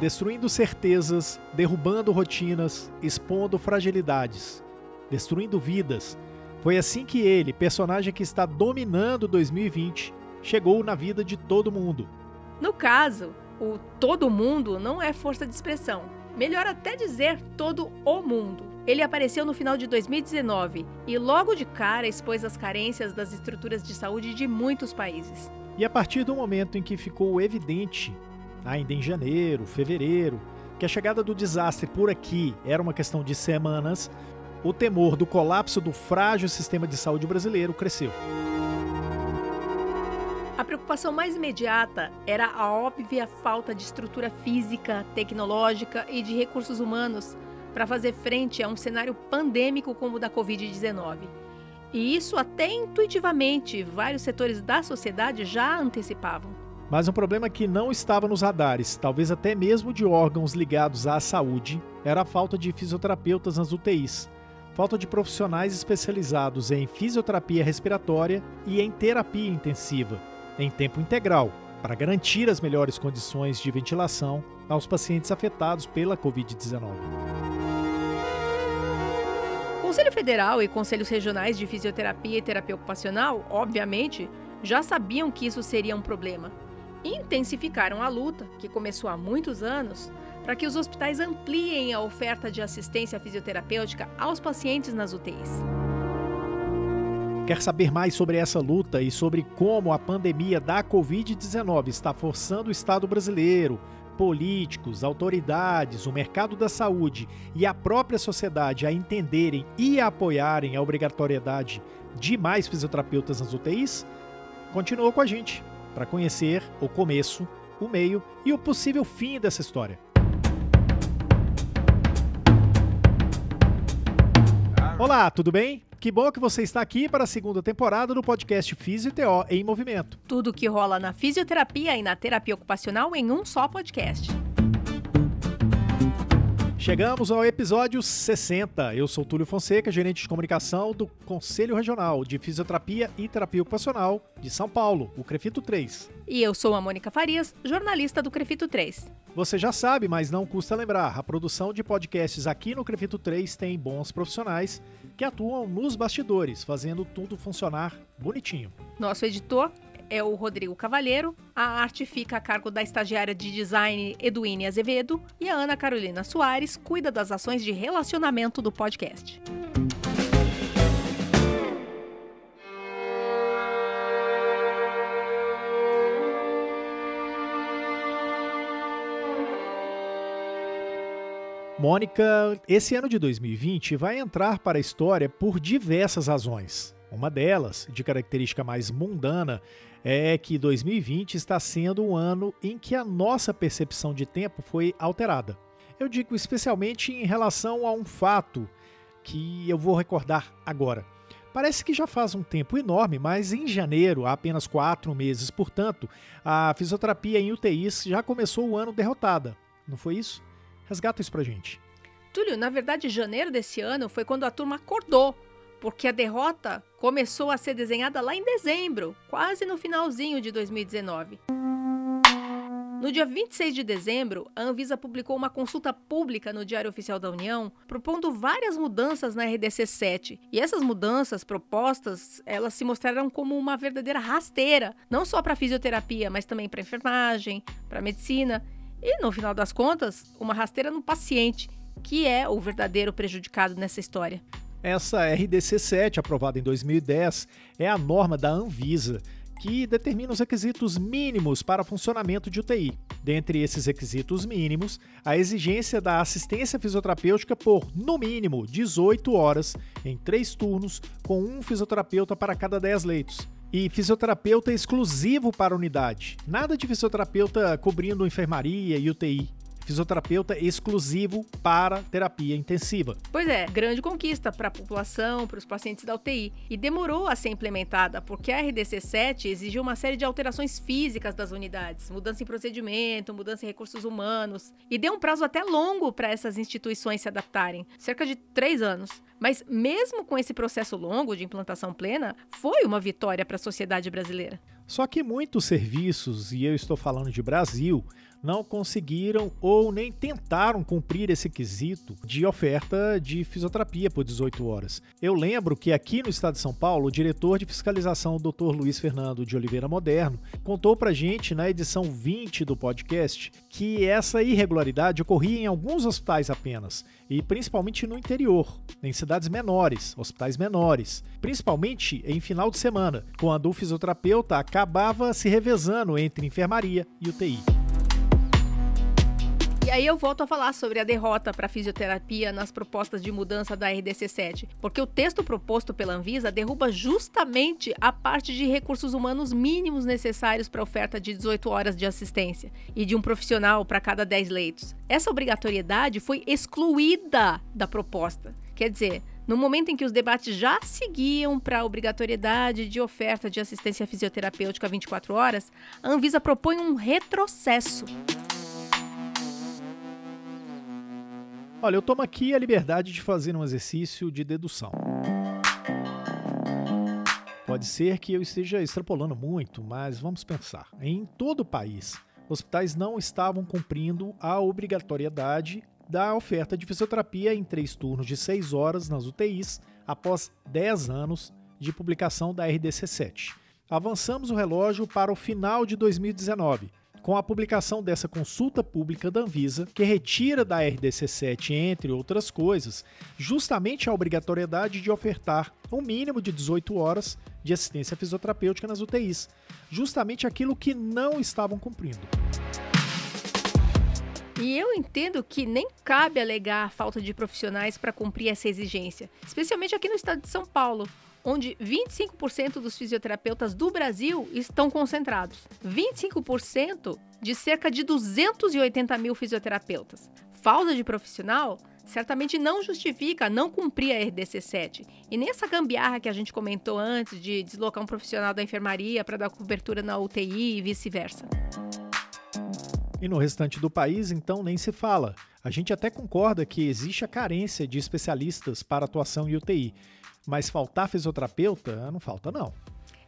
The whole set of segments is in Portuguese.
destruindo certezas, derrubando rotinas, expondo fragilidades, destruindo vidas. Foi assim que ele, personagem que está dominando 2020, chegou na vida de todo mundo. No caso, o todo mundo não é força de expressão. Melhor até dizer todo o mundo. Ele apareceu no final de 2019 e logo de cara expôs as carências das estruturas de saúde de muitos países. E a partir do momento em que ficou evidente ainda em janeiro, fevereiro, que a chegada do desastre por aqui era uma questão de semanas, o temor do colapso do frágil sistema de saúde brasileiro cresceu. A preocupação mais imediata era a óbvia falta de estrutura física, tecnológica e de recursos humanos para fazer frente a um cenário pandêmico como o da Covid-19. E isso até intuitivamente vários setores da sociedade já antecipavam. Mas um problema que não estava nos radares, talvez até mesmo de órgãos ligados à saúde, era a falta de fisioterapeutas nas UTIs. Falta de profissionais especializados em fisioterapia respiratória e em terapia intensiva, em tempo integral, para garantir as melhores condições de ventilação aos pacientes afetados pela Covid-19. Conselho Federal e conselhos regionais de fisioterapia e terapia ocupacional, obviamente, já sabiam que isso seria um problema intensificaram a luta, que começou há muitos anos, para que os hospitais ampliem a oferta de assistência fisioterapêutica aos pacientes nas UTIs. Quer saber mais sobre essa luta e sobre como a pandemia da Covid-19 está forçando o Estado brasileiro, políticos, autoridades, o mercado da saúde e a própria sociedade a entenderem e a apoiarem a obrigatoriedade de mais fisioterapeutas nas UTIs? Continua com a gente para conhecer o começo, o meio e o possível fim dessa história. Olá, tudo bem? Que bom que você está aqui para a segunda temporada do podcast Fisioteo em Movimento. Tudo que rola na fisioterapia e na terapia ocupacional em um só podcast. Chegamos ao episódio 60. Eu sou Túlio Fonseca, gerente de comunicação do Conselho Regional de Fisioterapia e Terapia Ocupacional de São Paulo, o Crefito 3. E eu sou a Mônica Farias, jornalista do Crefito 3. Você já sabe, mas não custa lembrar, a produção de podcasts aqui no Crefito 3 tem bons profissionais que atuam nos bastidores, fazendo tudo funcionar bonitinho. Nosso editor é o Rodrigo Cavalheiro, a arte fica a cargo da estagiária de design Eduine Azevedo e a Ana Carolina Soares cuida das ações de relacionamento do podcast. Mônica, esse ano de 2020 vai entrar para a história por diversas razões. Uma delas, de característica mais mundana, é que 2020 está sendo um ano em que a nossa percepção de tempo foi alterada. Eu digo especialmente em relação a um fato que eu vou recordar agora. Parece que já faz um tempo enorme, mas em janeiro, há apenas quatro meses, portanto, a fisioterapia em UTIs já começou o ano derrotada. Não foi isso? Resgata isso pra gente. Túlio, na verdade, janeiro desse ano foi quando a turma acordou porque a derrota começou a ser desenhada lá em dezembro, quase no finalzinho de 2019. No dia 26 de dezembro, a Anvisa publicou uma consulta pública no Diário Oficial da União, propondo várias mudanças na RDC 7. E essas mudanças propostas, elas se mostraram como uma verdadeira rasteira, não só para fisioterapia, mas também para enfermagem, para medicina e, no final das contas, uma rasteira no paciente, que é o verdadeiro prejudicado nessa história. Essa RDC 7, aprovada em 2010, é a norma da Anvisa, que determina os requisitos mínimos para funcionamento de UTI. Dentre esses requisitos mínimos, a exigência da assistência fisioterapêutica por, no mínimo, 18 horas, em três turnos, com um fisioterapeuta para cada 10 leitos. E fisioterapeuta exclusivo para a unidade. Nada de fisioterapeuta cobrindo enfermaria e UTI fisioterapeuta exclusivo para terapia intensiva. Pois é, grande conquista para a população, para os pacientes da UTI. E demorou a ser implementada, porque a RDC 7 exigiu uma série de alterações físicas das unidades, mudança em procedimento, mudança em recursos humanos, e deu um prazo até longo para essas instituições se adaptarem cerca de três anos. Mas mesmo com esse processo longo de implantação plena, foi uma vitória para a sociedade brasileira. Só que muitos serviços, e eu estou falando de Brasil, não conseguiram ou nem tentaram cumprir esse quesito de oferta de fisioterapia por 18 horas. Eu lembro que aqui no estado de São Paulo, o diretor de fiscalização, Dr. Luiz Fernando de Oliveira Moderno, contou pra gente na edição 20 do podcast que essa irregularidade ocorria em alguns hospitais apenas, e principalmente no interior, em cidades menores, hospitais menores, principalmente em final de semana, quando o fisioterapeuta acabava se revezando entre enfermaria e UTI. E aí eu volto a falar sobre a derrota para a fisioterapia nas propostas de mudança da RDC7, porque o texto proposto pela Anvisa derruba justamente a parte de recursos humanos mínimos necessários para a oferta de 18 horas de assistência e de um profissional para cada 10 leitos. Essa obrigatoriedade foi excluída da proposta. Quer dizer, no momento em que os debates já seguiam para a obrigatoriedade de oferta de assistência fisioterapêutica 24 horas, a Anvisa propõe um retrocesso. Olha, eu tomo aqui a liberdade de fazer um exercício de dedução. Pode ser que eu esteja extrapolando muito, mas vamos pensar. Em todo o país, hospitais não estavam cumprindo a obrigatoriedade da oferta de fisioterapia em três turnos de seis horas nas UTIs após 10 anos de publicação da RDC7. Avançamos o relógio para o final de 2019 com a publicação dessa consulta pública da Anvisa, que retira da RDC7, entre outras coisas, justamente a obrigatoriedade de ofertar um mínimo de 18 horas de assistência fisioterapêutica nas UTIs, justamente aquilo que não estavam cumprindo. E eu entendo que nem cabe alegar a falta de profissionais para cumprir essa exigência, especialmente aqui no estado de São Paulo, onde 25% dos fisioterapeutas do Brasil estão concentrados. 25% de cerca de 280 mil fisioterapeutas. Falta de profissional certamente não justifica não cumprir a RDC 7. E nessa gambiarra que a gente comentou antes de deslocar um profissional da enfermaria para dar cobertura na UTI e vice-versa. E no restante do país, então, nem se fala. A gente até concorda que existe a carência de especialistas para atuação em UTI, mas faltar fisioterapeuta, não falta não.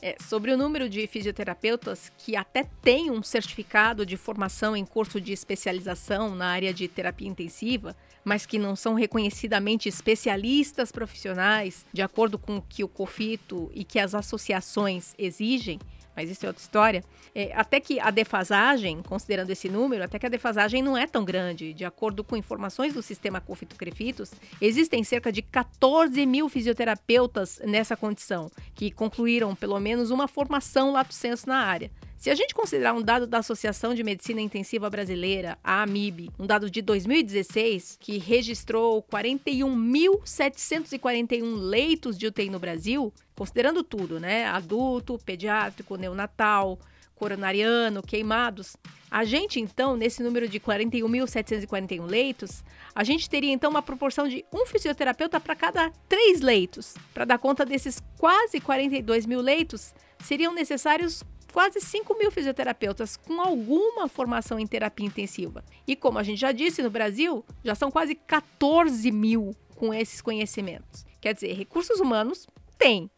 É, sobre o número de fisioterapeutas que até têm um certificado de formação em curso de especialização na área de terapia intensiva, mas que não são reconhecidamente especialistas profissionais, de acordo com o que o COFITO e que as associações exigem, mas isso é outra história. É, até que a defasagem, considerando esse número, até que a defasagem não é tão grande. De acordo com informações do sistema Confito Crefitos, existem cerca de 14 mil fisioterapeutas nessa condição, que concluíram pelo menos uma formação lato senso na área. Se a gente considerar um dado da Associação de Medicina Intensiva Brasileira, a AMIB, um dado de 2016, que registrou 41.741 leitos de UTI no Brasil, considerando tudo, né? Adulto, pediátrico, neonatal, coronariano, queimados. A gente, então, nesse número de 41.741 leitos, a gente teria então uma proporção de um fisioterapeuta para cada três leitos. Para dar conta desses quase 42 mil leitos, seriam necessários quase 5 mil fisioterapeutas com alguma formação em terapia intensiva. E como a gente já disse, no Brasil já são quase 14 mil com esses conhecimentos. Quer dizer, recursos humanos tem.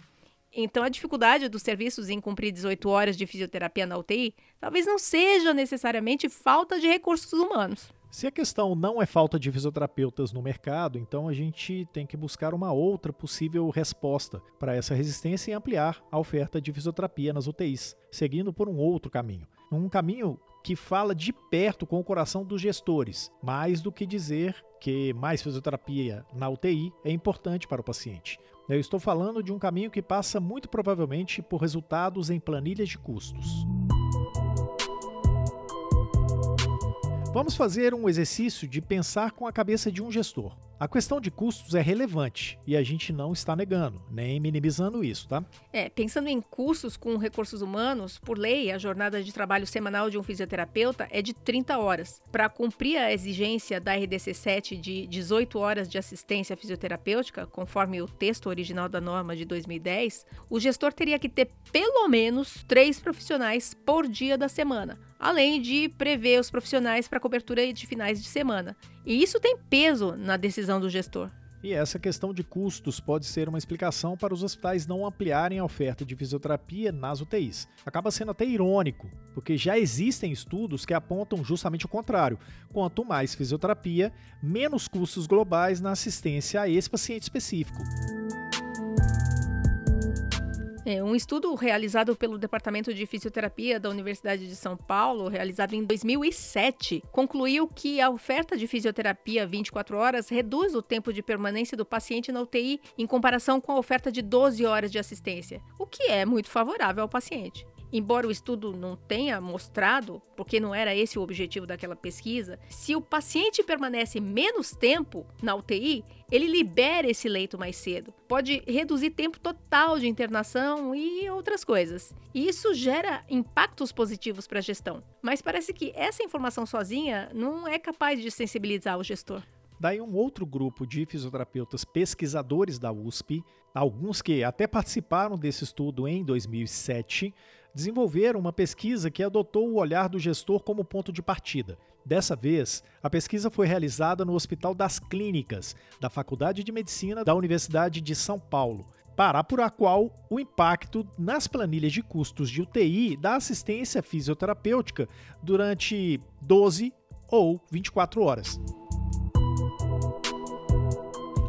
Então, a dificuldade dos serviços em cumprir 18 horas de fisioterapia na UTI talvez não seja necessariamente falta de recursos humanos. Se a questão não é falta de fisioterapeutas no mercado, então a gente tem que buscar uma outra possível resposta para essa resistência e ampliar a oferta de fisioterapia nas UTIs, seguindo por um outro caminho. Um caminho que fala de perto com o coração dos gestores, mais do que dizer que mais fisioterapia na UTI é importante para o paciente. Eu estou falando de um caminho que passa muito provavelmente por resultados em planilhas de custos. Vamos fazer um exercício de pensar com a cabeça de um gestor. A questão de custos é relevante e a gente não está negando, nem minimizando isso, tá? É, pensando em custos com recursos humanos, por lei, a jornada de trabalho semanal de um fisioterapeuta é de 30 horas. Para cumprir a exigência da RDC 7 de 18 horas de assistência fisioterapêutica, conforme o texto original da norma de 2010, o gestor teria que ter pelo menos três profissionais por dia da semana, além de prever os profissionais para cobertura de finais de semana. E isso tem peso na decisão do gestor. E essa questão de custos pode ser uma explicação para os hospitais não ampliarem a oferta de fisioterapia nas UTIs. Acaba sendo até irônico, porque já existem estudos que apontam justamente o contrário. Quanto mais fisioterapia, menos custos globais na assistência a esse paciente específico. É, um estudo realizado pelo Departamento de Fisioterapia da Universidade de São Paulo, realizado em 2007, concluiu que a oferta de fisioterapia 24 horas reduz o tempo de permanência do paciente na UTI em comparação com a oferta de 12 horas de assistência, o que é muito favorável ao paciente. Embora o estudo não tenha mostrado, porque não era esse o objetivo daquela pesquisa, se o paciente permanece menos tempo na UTI, ele libera esse leito mais cedo. Pode reduzir tempo total de internação e outras coisas. E isso gera impactos positivos para a gestão. Mas parece que essa informação sozinha não é capaz de sensibilizar o gestor. Daí um outro grupo de fisioterapeutas pesquisadores da USP, alguns que até participaram desse estudo em 2007, desenvolveram uma pesquisa que adotou o olhar do gestor como ponto de partida. Dessa vez, a pesquisa foi realizada no Hospital das Clínicas, da Faculdade de Medicina da Universidade de São Paulo, para apurar qual o impacto nas planilhas de custos de UTI da assistência fisioterapêutica durante 12 ou 24 horas.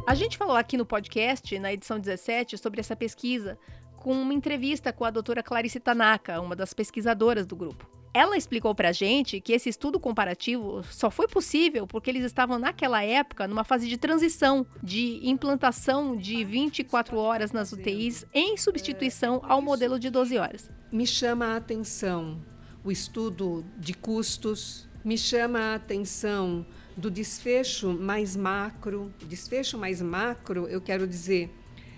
A gente falou aqui no podcast, na edição 17, sobre essa pesquisa, com uma entrevista com a doutora Clarice Tanaka, uma das pesquisadoras do grupo. Ela explicou pra gente que esse estudo comparativo só foi possível porque eles estavam naquela época numa fase de transição de implantação de 24 horas nas UTIs em substituição ao modelo de 12 horas. Me chama a atenção o estudo de custos, me chama a atenção do desfecho mais macro. Desfecho mais macro, eu quero dizer,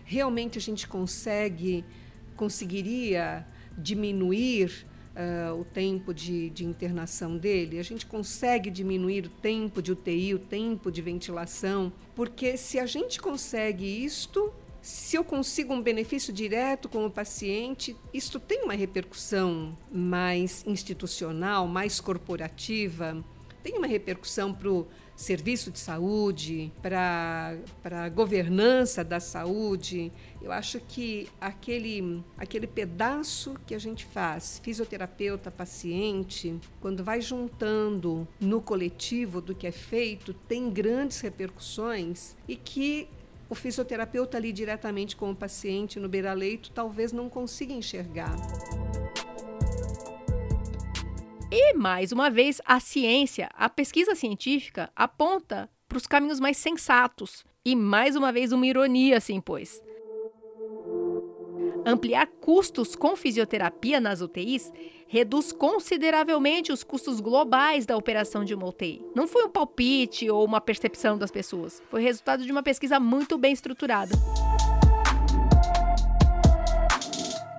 realmente a gente consegue, conseguiria diminuir uh, o tempo de, de internação dele? A gente consegue diminuir o tempo de UTI, o tempo de ventilação? Porque se a gente consegue isto, se eu consigo um benefício direto com o paciente, isto tem uma repercussão mais institucional, mais corporativa, tem uma repercussão para o serviço de saúde, para a governança da saúde. Eu acho que aquele, aquele pedaço que a gente faz, fisioterapeuta, paciente, quando vai juntando no coletivo do que é feito, tem grandes repercussões e que o fisioterapeuta ali diretamente com o paciente no beira-leito talvez não consiga enxergar. E, mais uma vez, a ciência, a pesquisa científica, aponta para os caminhos mais sensatos. E, mais uma vez, uma ironia se impôs. Ampliar custos com fisioterapia nas UTIs reduz consideravelmente os custos globais da operação de uma UTI. Não foi um palpite ou uma percepção das pessoas, foi resultado de uma pesquisa muito bem estruturada.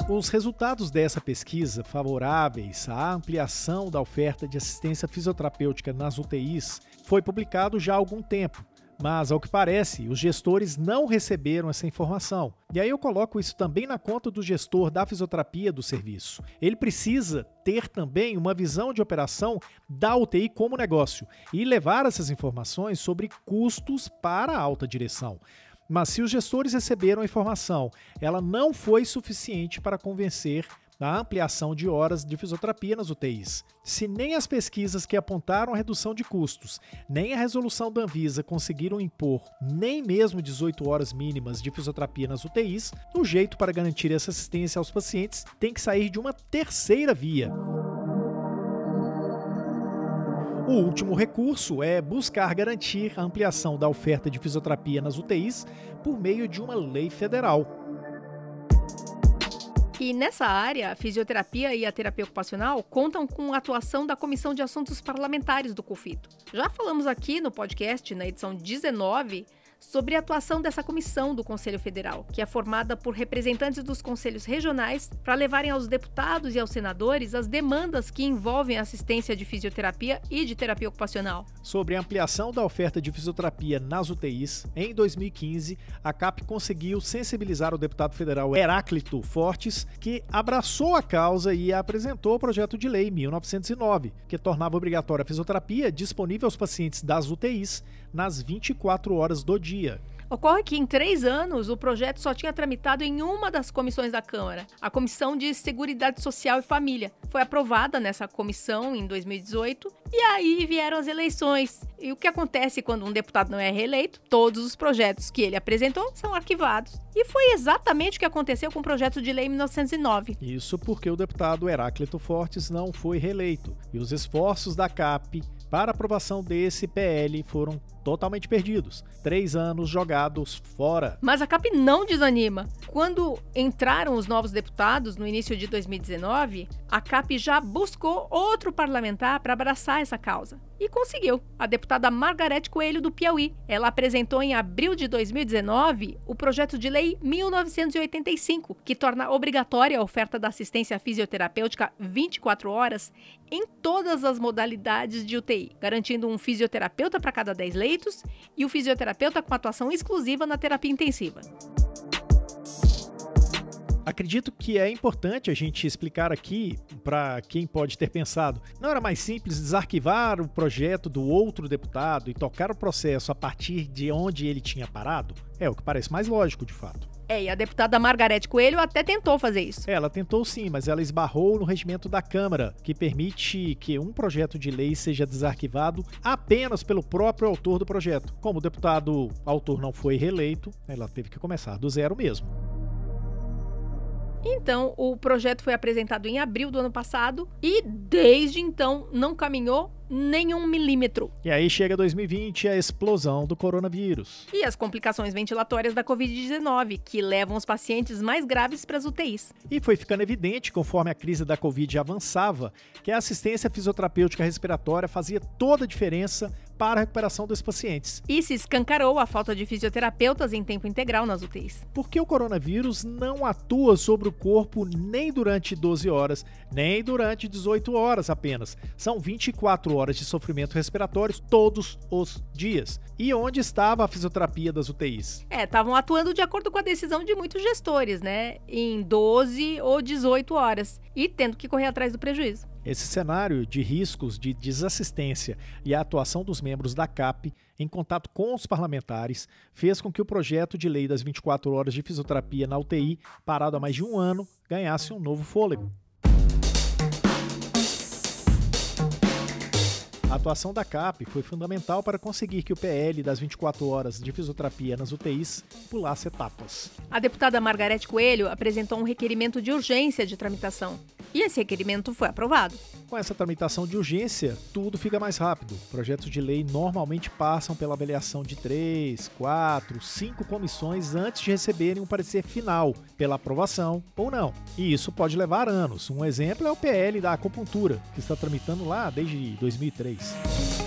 Os resultados dessa pesquisa, favoráveis à ampliação da oferta de assistência fisioterapêutica nas UTIs, foi publicado já há algum tempo, mas, ao que parece, os gestores não receberam essa informação. E aí eu coloco isso também na conta do gestor da fisioterapia do serviço. Ele precisa ter também uma visão de operação da UTI como negócio e levar essas informações sobre custos para a alta direção. Mas se os gestores receberam a informação, ela não foi suficiente para convencer da ampliação de horas de fisioterapia nas UTIs. Se nem as pesquisas que apontaram a redução de custos, nem a resolução da Anvisa conseguiram impor nem mesmo 18 horas mínimas de fisioterapia nas UTIs, o jeito para garantir essa assistência aos pacientes tem que sair de uma terceira via. O último recurso é buscar garantir a ampliação da oferta de fisioterapia nas UTIs por meio de uma lei federal. E nessa área, a fisioterapia e a terapia ocupacional contam com a atuação da Comissão de Assuntos Parlamentares do COFITO. Já falamos aqui no podcast, na edição 19, sobre a atuação dessa comissão do Conselho Federal, que é formada por representantes dos conselhos regionais para levarem aos deputados e aos senadores as demandas que envolvem assistência de fisioterapia e de terapia ocupacional. Sobre a ampliação da oferta de fisioterapia nas UTIs, em 2015, a CAP conseguiu sensibilizar o deputado federal Heráclito Fortes, que abraçou a causa e apresentou o projeto de lei 1909, que tornava obrigatória a fisioterapia disponível aos pacientes das UTIs nas 24 horas do dia. Ocorre que em três anos o projeto só tinha tramitado em uma das comissões da Câmara, a Comissão de Seguridade Social e Família. Foi aprovada nessa comissão em 2018 e aí vieram as eleições. E o que acontece quando um deputado não é reeleito? Todos os projetos que ele apresentou são arquivados. E foi exatamente o que aconteceu com o projeto de lei em 1909. Isso porque o deputado Heráclito Fortes não foi reeleito. E os esforços da CAP para aprovação desse PL foram totalmente perdidos. Três anos jogados fora. Mas a CAP não desanima. Quando entraram os novos deputados no início de 2019, a CAP já buscou outro parlamentar para abraçar essa causa. E conseguiu. A deputada Margarete Coelho, do Piauí. Ela apresentou em abril de 2019 o projeto de lei 1985, que torna obrigatória a oferta da assistência fisioterapêutica 24 horas em todas as modalidades de UTI, garantindo um fisioterapeuta para cada 10 leitos e o fisioterapeuta com atuação exclusiva na terapia intensiva. Acredito que é importante a gente explicar aqui para quem pode ter pensado: não era mais simples desarquivar o projeto do outro deputado e tocar o processo a partir de onde ele tinha parado? É o que parece mais lógico, de fato. É, e a deputada Margarete Coelho até tentou fazer isso. Ela tentou sim, mas ela esbarrou no regimento da Câmara, que permite que um projeto de lei seja desarquivado apenas pelo próprio autor do projeto. Como o deputado autor não foi reeleito, ela teve que começar do zero mesmo. Então, o projeto foi apresentado em abril do ano passado e desde então não caminhou nenhum milímetro. E aí chega 2020 a explosão do coronavírus. E as complicações ventilatórias da Covid-19, que levam os pacientes mais graves para as UTIs. E foi ficando evidente, conforme a crise da Covid avançava, que a assistência fisioterapêutica respiratória fazia toda a diferença para a recuperação dos pacientes. E se escancarou a falta de fisioterapeutas em tempo integral nas UTIs. Porque o coronavírus não atua sobre o corpo nem durante 12 horas, nem durante 18 horas apenas. São 24 horas de sofrimento respiratório todos os dias. E onde estava a fisioterapia das UTIs? É, estavam atuando de acordo com a decisão de muitos gestores, né? Em 12 ou 18 horas. E tendo que correr atrás do prejuízo. Esse cenário de riscos de desassistência e a atuação dos membros da CAP em contato com os parlamentares fez com que o projeto de lei das 24 horas de fisioterapia na UTI, parado há mais de um ano, ganhasse um novo fôlego. A atuação da CAP foi fundamental para conseguir que o PL das 24 horas de fisioterapia nas UTIs pulasse etapas. A deputada Margarete Coelho apresentou um requerimento de urgência de tramitação. E esse requerimento foi aprovado. Com essa tramitação de urgência, tudo fica mais rápido. Projetos de lei normalmente passam pela avaliação de três, quatro, cinco comissões antes de receberem um parecer final, pela aprovação ou não. E isso pode levar anos. Um exemplo é o PL da acupuntura, que está tramitando lá desde 2003.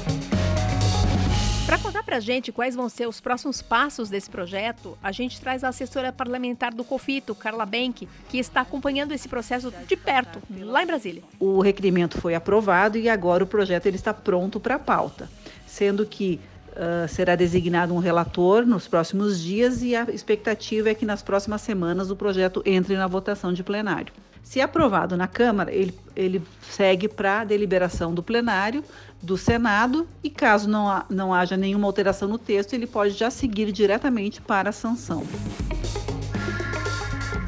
Para contar para a gente quais vão ser os próximos passos desse projeto, a gente traz a assessora parlamentar do COFITO, Carla Benck, que está acompanhando esse processo de perto, lá em Brasília. O requerimento foi aprovado e agora o projeto ele está pronto para pauta, sendo que Uh, será designado um relator nos próximos dias e a expectativa é que nas próximas semanas o projeto entre na votação de plenário. Se aprovado na Câmara, ele, ele segue para a deliberação do plenário, do Senado, e caso não, não haja nenhuma alteração no texto, ele pode já seguir diretamente para a sanção.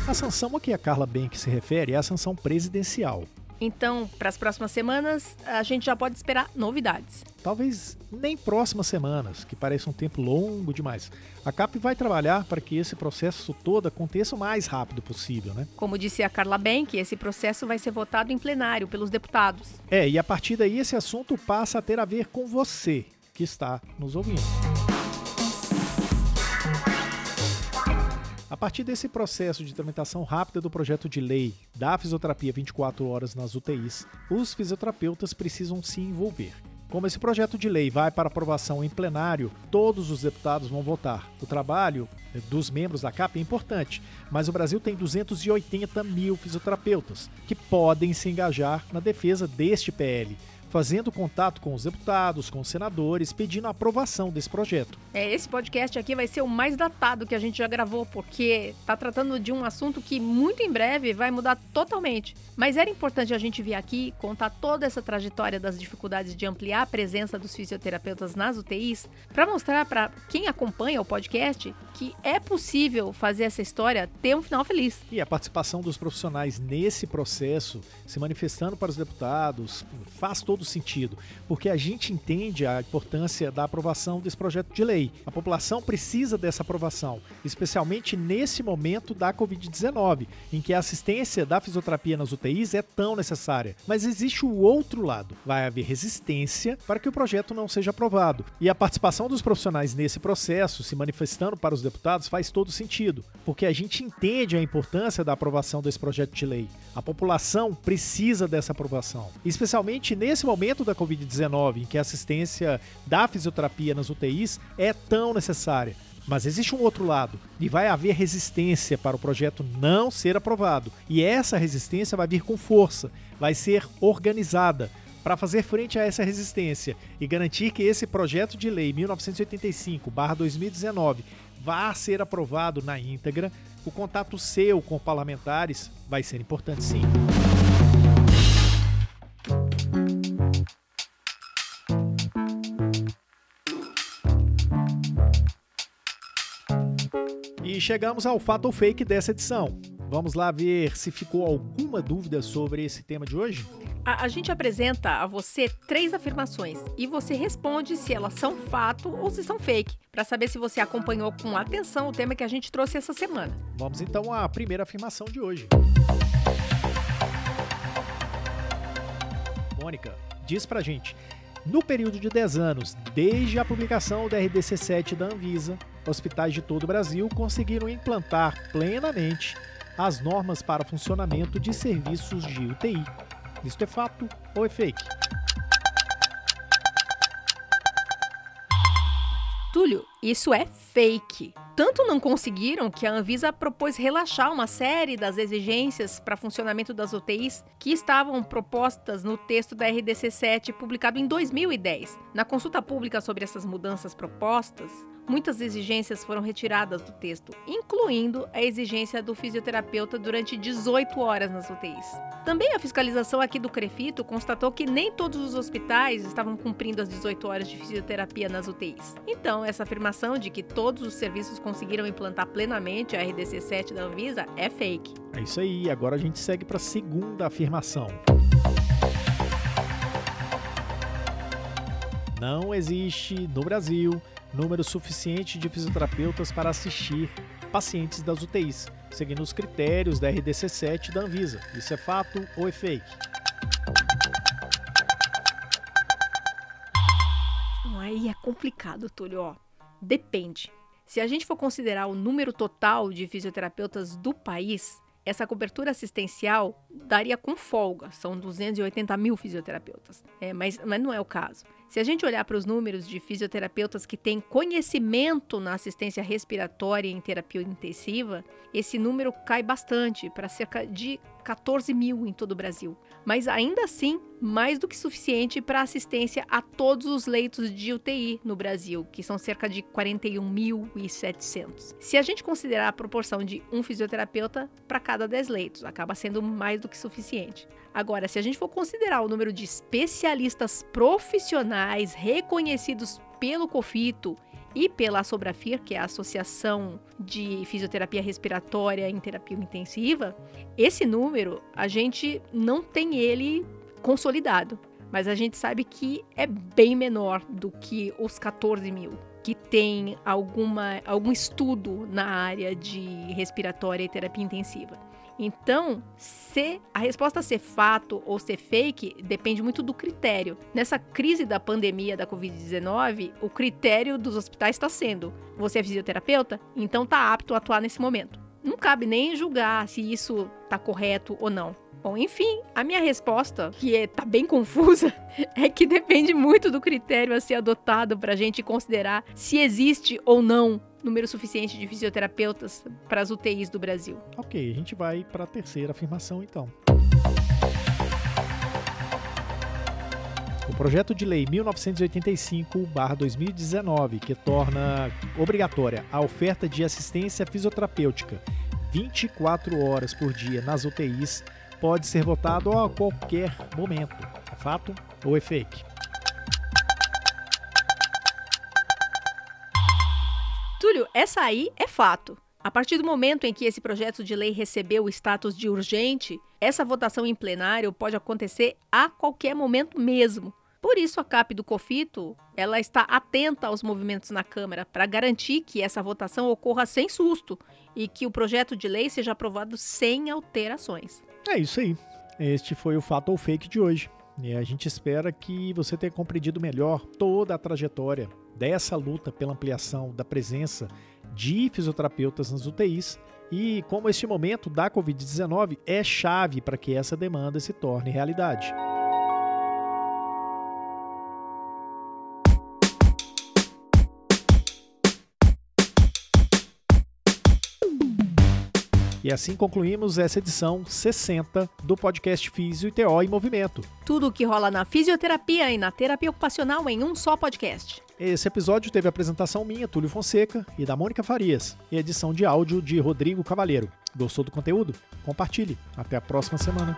A sanção a que a Carla Bank se refere é a sanção presidencial. Então, para as próximas semanas, a gente já pode esperar novidades. Talvez nem próximas semanas, que parece um tempo longo demais. A CAP vai trabalhar para que esse processo todo aconteça o mais rápido possível, né? Como disse a Carla Bank, esse processo vai ser votado em plenário pelos deputados. É, e a partir daí esse assunto passa a ter a ver com você que está nos ouvindo. A partir desse processo de tramitação rápida do projeto de lei da fisioterapia 24 horas nas UTIs, os fisioterapeutas precisam se envolver. Como esse projeto de lei vai para aprovação em plenário, todos os deputados vão votar. O trabalho dos membros da CAP é importante, mas o Brasil tem 280 mil fisioterapeutas que podem se engajar na defesa deste PL fazendo contato com os deputados, com os senadores, pedindo a aprovação desse projeto. É, esse podcast aqui vai ser o mais datado que a gente já gravou, porque está tratando de um assunto que muito em breve vai mudar totalmente. Mas era importante a gente vir aqui contar toda essa trajetória das dificuldades de ampliar a presença dos fisioterapeutas nas UTIs, para mostrar para quem acompanha o podcast que é possível fazer essa história ter um final feliz. E a participação dos profissionais nesse processo, se manifestando para os deputados, faz todo sentido, porque a gente entende a importância da aprovação desse projeto de lei. A população precisa dessa aprovação, especialmente nesse momento da Covid-19, em que a assistência da fisioterapia nas UTIs é tão necessária. Mas existe o outro lado: vai haver resistência para que o projeto não seja aprovado. E a participação dos profissionais nesse processo, se manifestando para os deputados, faz todo sentido, porque a gente entende a importância da aprovação desse projeto de lei. A população precisa dessa aprovação, especialmente nesse momento da Covid-19, em que a assistência da fisioterapia nas UTIs é tão necessária. Mas existe um outro lado, e vai haver resistência para o projeto não ser aprovado. E essa resistência vai vir com força, vai ser organizada para fazer frente a essa resistência e garantir que esse projeto de lei 1985/2019 vá ser aprovado na íntegra. O contato seu com parlamentares vai ser importante sim. Chegamos ao fato ou fake dessa edição. Vamos lá ver se ficou alguma dúvida sobre esse tema de hoje? A, a, gente apresenta a você três afirmações e você responde se elas são fato ou se são fake, para saber se você acompanhou com atenção o tema que a gente trouxe essa semana. Vamos então à primeira afirmação de hoje. Mônica, diz pra gente. No período de 10 anos, desde a publicação da RDC 7 da Anvisa, hospitais de todo o Brasil conseguiram implantar plenamente as normas para funcionamento de serviços de UTI. Isto é fato ou é fake? Túlio, isso é fake. Tanto não conseguiram que a Anvisa propôs relaxar uma série das exigências para funcionamento das UTIs que estavam propostas no texto da RDC 7 publicado em 2010. Na consulta pública sobre essas mudanças propostas, Muitas exigências foram retiradas do texto, incluindo a exigência do fisioterapeuta durante 18 horas nas UTIs. Também a fiscalização aqui do Crefito constatou que nem todos os hospitais estavam cumprindo as 18 horas de fisioterapia nas UTIs. Então, essa afirmação de que todos os serviços conseguiram implantar plenamente a RDC 7 da Anvisa é fake. É isso aí, agora a gente segue para a segunda afirmação. Não existe no Brasil número suficiente de fisioterapeutas para assistir pacientes das UTIs, seguindo os critérios da RDC 7 da Anvisa. Isso é fato ou é fake? Aí é complicado, Túlio. Ó, depende. Se a gente for considerar o número total de fisioterapeutas do país, essa cobertura assistencial daria com folga, são 280 mil fisioterapeutas, é, mas, mas não é o caso. Se a gente olhar para os números de fisioterapeutas que têm conhecimento na assistência respiratória em terapia intensiva, esse número cai bastante para cerca de 14 mil em todo o Brasil. Mas ainda assim, mais do que suficiente para assistência a todos os leitos de UTI no Brasil, que são cerca de 41.700. Se a gente considerar a proporção de um fisioterapeuta para cada 10 leitos, acaba sendo mais do que suficiente. Agora, se a gente for considerar o número de especialistas profissionais reconhecidos pelo COFITO e pela Sobrafir, que é a Associação de Fisioterapia Respiratória em Terapia Intensiva, esse número a gente não tem ele consolidado, mas a gente sabe que é bem menor do que os 14 mil que tem alguma, algum estudo na área de respiratória e terapia intensiva. Então, se a resposta ser fato ou ser fake depende muito do critério. Nessa crise da pandemia da Covid-19, o critério dos hospitais está sendo: você é fisioterapeuta? Então está apto a atuar nesse momento. Não cabe nem julgar se isso está correto ou não. Bom, enfim, a minha resposta, que é, tá bem confusa, é que depende muito do critério a ser adotado para a gente considerar se existe ou não número suficiente de fisioterapeutas para as UTIs do Brasil. Ok, a gente vai para a terceira afirmação então. O projeto de lei 1985-2019, que torna obrigatória a oferta de assistência fisioterapêutica 24 horas por dia nas UTIs, pode ser votado a qualquer momento. É fato ou é fake? Túlio, essa aí é fato. A partir do momento em que esse projeto de lei recebeu o status de urgente, essa votação em plenário pode acontecer a qualquer momento mesmo. Por isso, a CAP do COFITO ela está atenta aos movimentos na Câmara para garantir que essa votação ocorra sem susto e que o projeto de lei seja aprovado sem alterações. É isso aí. Este foi o Fato ou Fake de hoje. E a gente espera que você tenha compreendido melhor toda a trajetória dessa luta pela ampliação da presença de fisioterapeutas nas UTIs e como este momento da Covid-19 é chave para que essa demanda se torne realidade. E assim concluímos essa edição 60 do podcast Físio e TO em Movimento. Tudo o que rola na fisioterapia e na terapia ocupacional em um só podcast. Esse episódio teve a apresentação minha, Túlio Fonseca, e da Mônica Farias, e edição de áudio de Rodrigo Cavalheiro. Gostou do conteúdo? Compartilhe. Até a próxima semana.